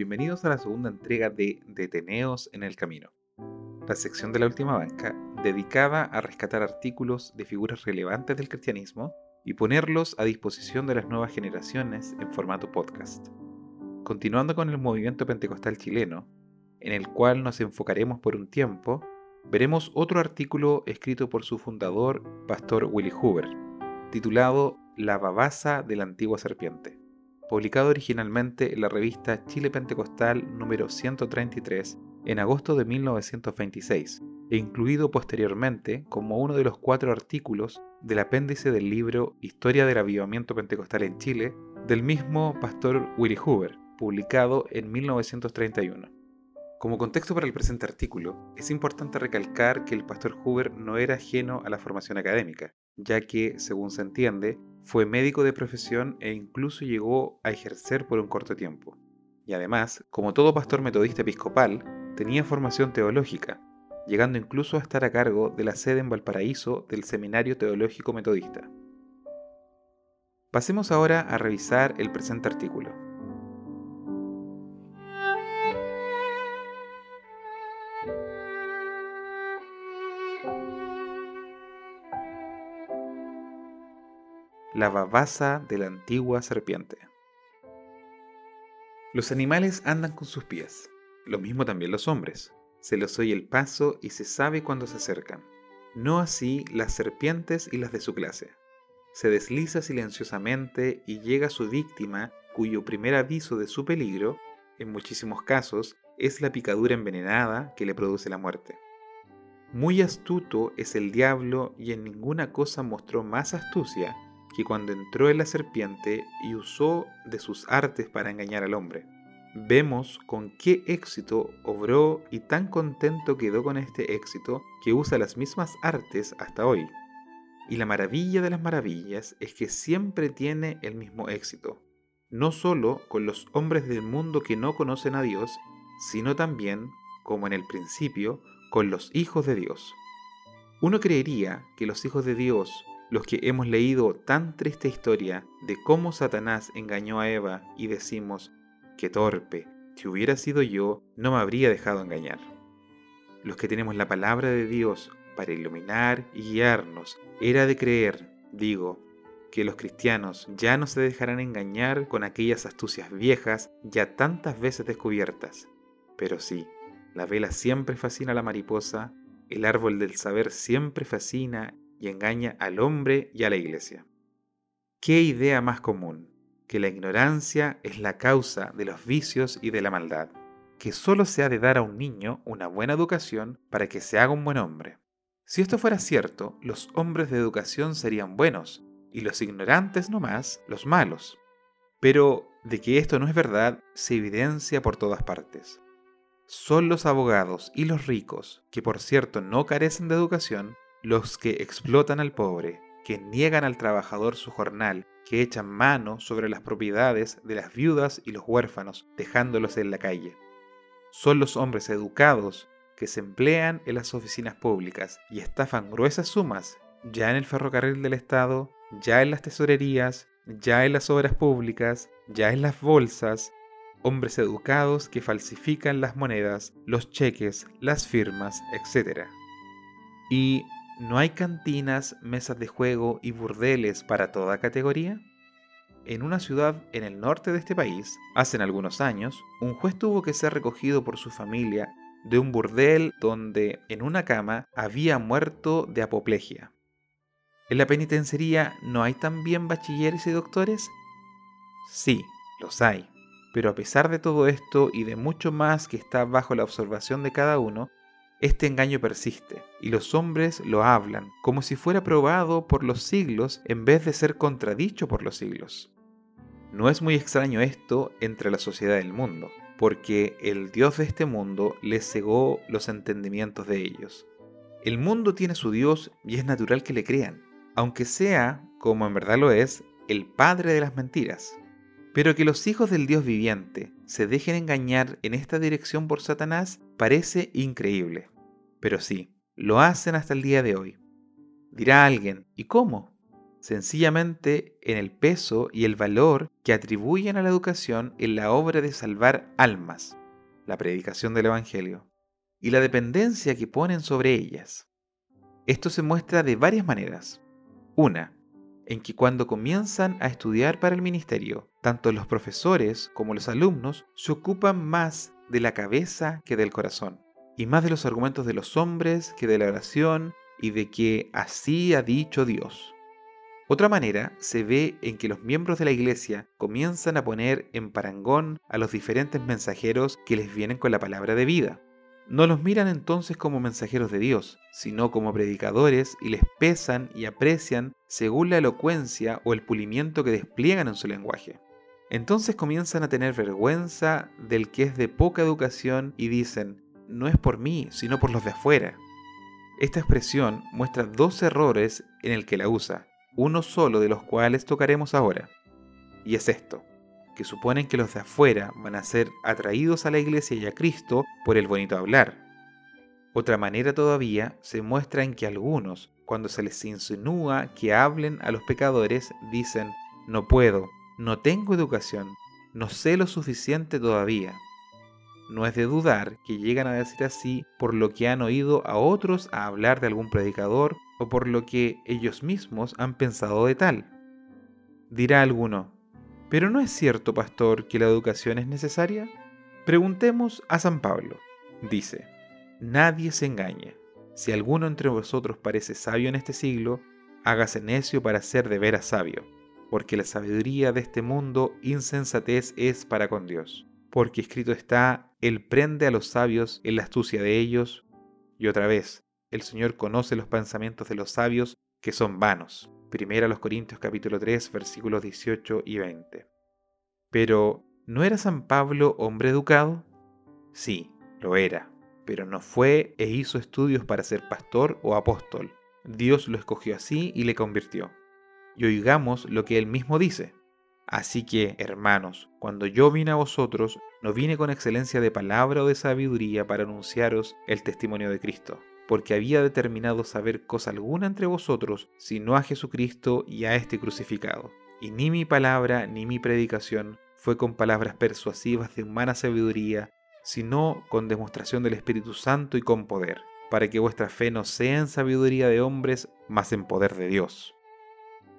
Bienvenidos a la segunda entrega de Deteneos en el Camino, la sección de la última banca dedicada a rescatar artículos de figuras relevantes del cristianismo y ponerlos a disposición de las nuevas generaciones en formato podcast. Continuando con el movimiento pentecostal chileno, en el cual nos enfocaremos por un tiempo, veremos otro artículo escrito por su fundador, Pastor Willy Hoover, titulado La babasa de la antigua serpiente publicado originalmente en la revista Chile Pentecostal número 133 en agosto de 1926 e incluido posteriormente como uno de los cuatro artículos del apéndice del libro Historia del Avivamiento Pentecostal en Chile del mismo pastor Willy Hoover, publicado en 1931. Como contexto para el presente artículo, es importante recalcar que el pastor Hoover no era ajeno a la formación académica, ya que, según se entiende, fue médico de profesión e incluso llegó a ejercer por un corto tiempo. Y además, como todo pastor metodista episcopal, tenía formación teológica, llegando incluso a estar a cargo de la sede en Valparaíso del Seminario Teológico Metodista. Pasemos ahora a revisar el presente artículo. La babasa de la antigua serpiente. Los animales andan con sus pies, lo mismo también los hombres. Se les oye el paso y se sabe cuando se acercan. No así las serpientes y las de su clase. Se desliza silenciosamente y llega su víctima, cuyo primer aviso de su peligro, en muchísimos casos, es la picadura envenenada que le produce la muerte. Muy astuto es el diablo y en ninguna cosa mostró más astucia que cuando entró en la serpiente y usó de sus artes para engañar al hombre. Vemos con qué éxito obró y tan contento quedó con este éxito que usa las mismas artes hasta hoy. Y la maravilla de las maravillas es que siempre tiene el mismo éxito, no solo con los hombres del mundo que no conocen a Dios, sino también, como en el principio, con los hijos de Dios. Uno creería que los hijos de Dios los que hemos leído tan triste historia de cómo Satanás engañó a Eva y decimos, qué torpe, si hubiera sido yo, no me habría dejado engañar. Los que tenemos la palabra de Dios para iluminar y guiarnos, era de creer, digo, que los cristianos ya no se dejarán engañar con aquellas astucias viejas ya tantas veces descubiertas. Pero sí, la vela siempre fascina a la mariposa, el árbol del saber siempre fascina y engaña al hombre y a la iglesia. ¿Qué idea más común? Que la ignorancia es la causa de los vicios y de la maldad, que solo se ha de dar a un niño una buena educación para que se haga un buen hombre. Si esto fuera cierto, los hombres de educación serían buenos y los ignorantes nomás los malos. Pero de que esto no es verdad se evidencia por todas partes. Son los abogados y los ricos, que por cierto no carecen de educación, los que explotan al pobre, que niegan al trabajador su jornal, que echan mano sobre las propiedades de las viudas y los huérfanos, dejándolos en la calle. Son los hombres educados que se emplean en las oficinas públicas y estafan gruesas sumas, ya en el ferrocarril del Estado, ya en las tesorerías, ya en las obras públicas, ya en las bolsas, hombres educados que falsifican las monedas, los cheques, las firmas, etc. Y ¿No hay cantinas, mesas de juego y burdeles para toda categoría? En una ciudad en el norte de este país, hace algunos años, un juez tuvo que ser recogido por su familia de un burdel donde en una cama había muerto de apoplejia. ¿En la penitenciaría no hay también bachilleres y doctores? Sí, los hay. Pero a pesar de todo esto y de mucho más que está bajo la observación de cada uno, este engaño persiste, y los hombres lo hablan, como si fuera probado por los siglos en vez de ser contradicho por los siglos. No es muy extraño esto entre la sociedad del mundo, porque el Dios de este mundo les cegó los entendimientos de ellos. El mundo tiene su Dios y es natural que le crean, aunque sea, como en verdad lo es, el padre de las mentiras. Pero que los hijos del Dios viviente se dejen engañar en esta dirección por Satanás parece increíble. Pero sí, lo hacen hasta el día de hoy. Dirá alguien, ¿y cómo? sencillamente en el peso y el valor que atribuyen a la educación en la obra de salvar almas, la predicación del Evangelio, y la dependencia que ponen sobre ellas. Esto se muestra de varias maneras. Una, en que cuando comienzan a estudiar para el ministerio, tanto los profesores como los alumnos se ocupan más de la cabeza que del corazón, y más de los argumentos de los hombres que de la oración y de que así ha dicho Dios. Otra manera se ve en que los miembros de la iglesia comienzan a poner en parangón a los diferentes mensajeros que les vienen con la palabra de vida. No los miran entonces como mensajeros de Dios, sino como predicadores y les pesan y aprecian según la elocuencia o el pulimiento que despliegan en su lenguaje. Entonces comienzan a tener vergüenza del que es de poca educación y dicen, no es por mí, sino por los de afuera. Esta expresión muestra dos errores en el que la usa uno solo de los cuales tocaremos ahora. Y es esto, que suponen que los de afuera van a ser atraídos a la iglesia y a Cristo por el bonito hablar. Otra manera todavía se muestra en que algunos, cuando se les insinúa que hablen a los pecadores, dicen, no puedo, no tengo educación, no sé lo suficiente todavía. No es de dudar que llegan a decir así por lo que han oído a otros a hablar de algún predicador o por lo que ellos mismos han pensado de tal. Dirá alguno, ¿pero no es cierto, pastor, que la educación es necesaria? Preguntemos a San Pablo. Dice, nadie se engañe. Si alguno entre vosotros parece sabio en este siglo, hágase necio para ser de veras sabio, porque la sabiduría de este mundo insensatez es para con Dios. Porque escrito está, Él prende a los sabios en la astucia de ellos, y otra vez, el Señor conoce los pensamientos de los sabios que son vanos. Primera los Corintios capítulo 3 versículos 18 y 20. Pero, ¿no era San Pablo hombre educado? Sí, lo era, pero no fue e hizo estudios para ser pastor o apóstol. Dios lo escogió así y le convirtió. Y oigamos lo que él mismo dice. Así que, hermanos, cuando yo vine a vosotros, no vine con excelencia de palabra o de sabiduría para anunciaros el testimonio de Cristo porque había determinado saber cosa alguna entre vosotros, sino a Jesucristo y a este crucificado. Y ni mi palabra ni mi predicación fue con palabras persuasivas de humana sabiduría, sino con demostración del Espíritu Santo y con poder, para que vuestra fe no sea en sabiduría de hombres, mas en poder de Dios.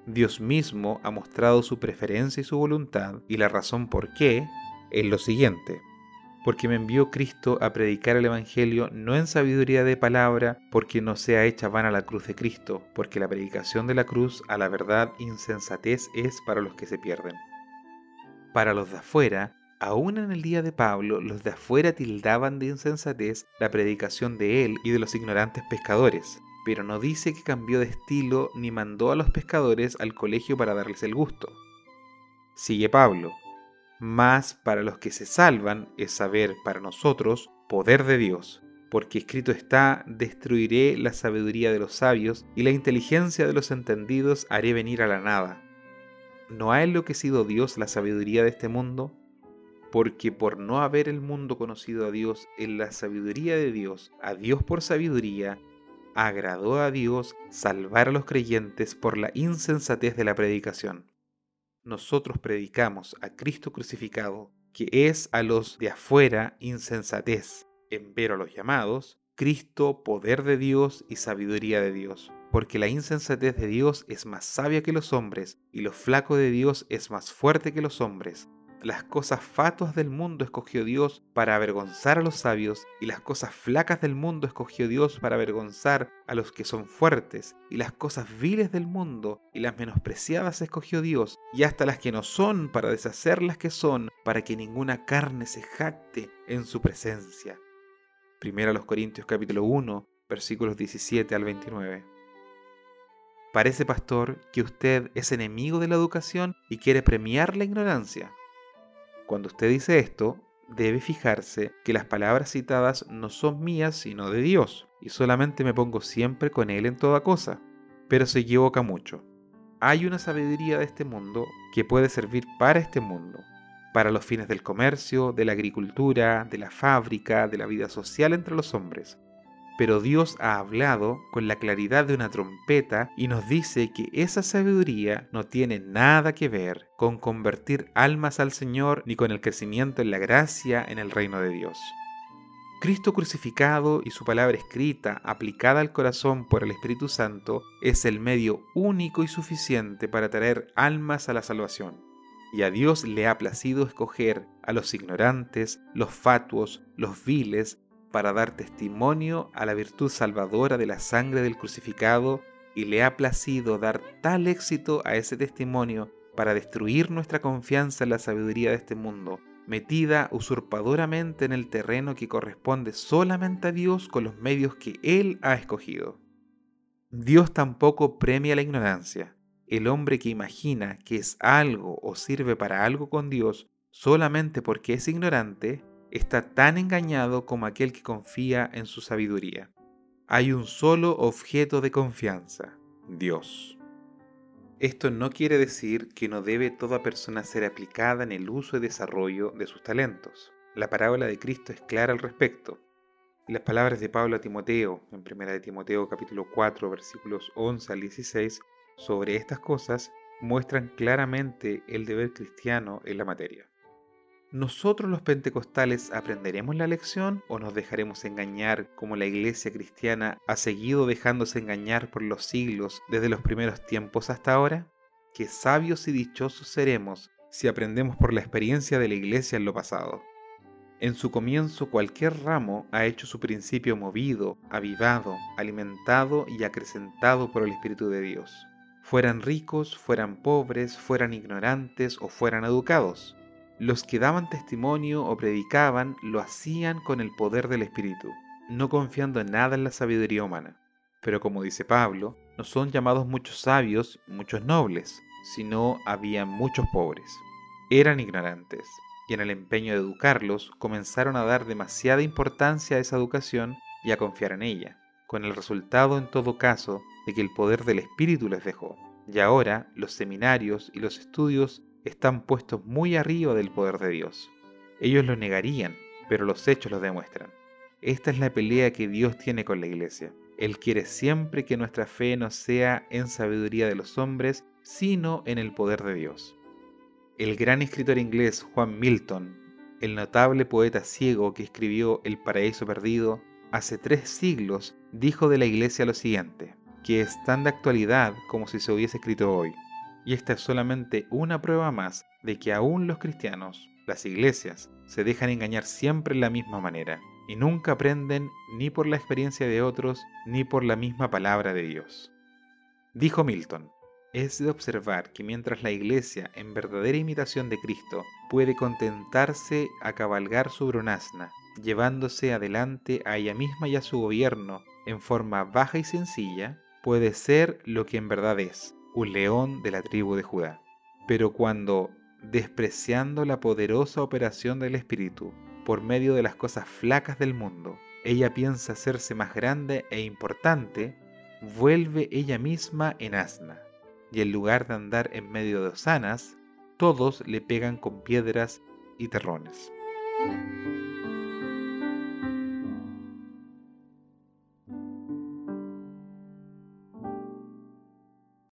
Dios mismo ha mostrado su preferencia y su voluntad, y la razón por qué es lo siguiente porque me envió Cristo a predicar el Evangelio no en sabiduría de palabra, porque no sea hecha vana la cruz de Cristo, porque la predicación de la cruz a la verdad insensatez es para los que se pierden. Para los de afuera, aún en el día de Pablo, los de afuera tildaban de insensatez la predicación de él y de los ignorantes pescadores, pero no dice que cambió de estilo ni mandó a los pescadores al colegio para darles el gusto. Sigue Pablo, más para los que se salvan es saber para nosotros poder de Dios, porque escrito está, destruiré la sabiduría de los sabios y la inteligencia de los entendidos haré venir a la nada. ¿No ha enloquecido Dios la sabiduría de este mundo? Porque por no haber el mundo conocido a Dios en la sabiduría de Dios, a Dios por sabiduría, agradó a Dios salvar a los creyentes por la insensatez de la predicación nosotros predicamos a Cristo crucificado, que es a los de afuera insensatez, empero a los llamados, Cristo poder de Dios y sabiduría de Dios. Porque la insensatez de Dios es más sabia que los hombres, y lo flaco de Dios es más fuerte que los hombres. Las cosas fatuas del mundo escogió Dios para avergonzar a los sabios, y las cosas flacas del mundo escogió Dios para avergonzar a los que son fuertes, y las cosas viles del mundo y las menospreciadas escogió Dios, y hasta las que no son para deshacer las que son, para que ninguna carne se jacte en su presencia. Primero a los Corintios capítulo 1, versículos 17 al 29. Parece, pastor, que usted es enemigo de la educación y quiere premiar la ignorancia. Cuando usted dice esto, debe fijarse que las palabras citadas no son mías sino de Dios, y solamente me pongo siempre con Él en toda cosa. Pero se equivoca mucho. Hay una sabiduría de este mundo que puede servir para este mundo, para los fines del comercio, de la agricultura, de la fábrica, de la vida social entre los hombres. Pero Dios ha hablado con la claridad de una trompeta y nos dice que esa sabiduría no tiene nada que ver con convertir almas al Señor ni con el crecimiento en la gracia en el reino de Dios. Cristo crucificado y su palabra escrita, aplicada al corazón por el Espíritu Santo, es el medio único y suficiente para traer almas a la salvación. Y a Dios le ha placido escoger a los ignorantes, los fatuos, los viles, para dar testimonio a la virtud salvadora de la sangre del crucificado, y le ha placido dar tal éxito a ese testimonio para destruir nuestra confianza en la sabiduría de este mundo, metida usurpadoramente en el terreno que corresponde solamente a Dios con los medios que Él ha escogido. Dios tampoco premia la ignorancia. El hombre que imagina que es algo o sirve para algo con Dios solamente porque es ignorante, está tan engañado como aquel que confía en su sabiduría. Hay un solo objeto de confianza, Dios. Esto no quiere decir que no debe toda persona ser aplicada en el uso y desarrollo de sus talentos. La parábola de Cristo es clara al respecto. Las palabras de Pablo a Timoteo, en 1 de Timoteo capítulo 4 versículos 11 al 16, sobre estas cosas, muestran claramente el deber cristiano en la materia. ¿Nosotros los pentecostales aprenderemos la lección o nos dejaremos engañar como la iglesia cristiana ha seguido dejándose engañar por los siglos desde los primeros tiempos hasta ahora? Qué sabios y dichosos seremos si aprendemos por la experiencia de la iglesia en lo pasado. En su comienzo cualquier ramo ha hecho su principio movido, avivado, alimentado y acrecentado por el Espíritu de Dios. Fueran ricos, fueran pobres, fueran ignorantes o fueran educados los que daban testimonio o predicaban lo hacían con el poder del Espíritu, no confiando en nada en la sabiduría humana. Pero como dice Pablo, no son llamados muchos sabios, muchos nobles, sino había muchos pobres. Eran ignorantes, y en el empeño de educarlos comenzaron a dar demasiada importancia a esa educación y a confiar en ella, con el resultado en todo caso de que el poder del Espíritu les dejó. Y ahora los seminarios y los estudios están puestos muy arriba del poder de Dios. Ellos lo negarían, pero los hechos lo demuestran. Esta es la pelea que Dios tiene con la iglesia. Él quiere siempre que nuestra fe no sea en sabiduría de los hombres, sino en el poder de Dios. El gran escritor inglés Juan Milton, el notable poeta ciego que escribió El paraíso perdido, hace tres siglos dijo de la iglesia lo siguiente, que es tan de actualidad como si se hubiese escrito hoy. Y esta es solamente una prueba más de que aún los cristianos, las iglesias, se dejan engañar siempre en la misma manera y nunca aprenden ni por la experiencia de otros ni por la misma palabra de Dios. Dijo Milton, es de observar que mientras la iglesia, en verdadera imitación de Cristo, puede contentarse a cabalgar sobre un asna, llevándose adelante a ella misma y a su gobierno en forma baja y sencilla, puede ser lo que en verdad es, un león de la tribu de Judá. Pero cuando, despreciando la poderosa operación del Espíritu, por medio de las cosas flacas del mundo, ella piensa hacerse más grande e importante, vuelve ella misma en asna, y en lugar de andar en medio de osanas, todos le pegan con piedras y terrones.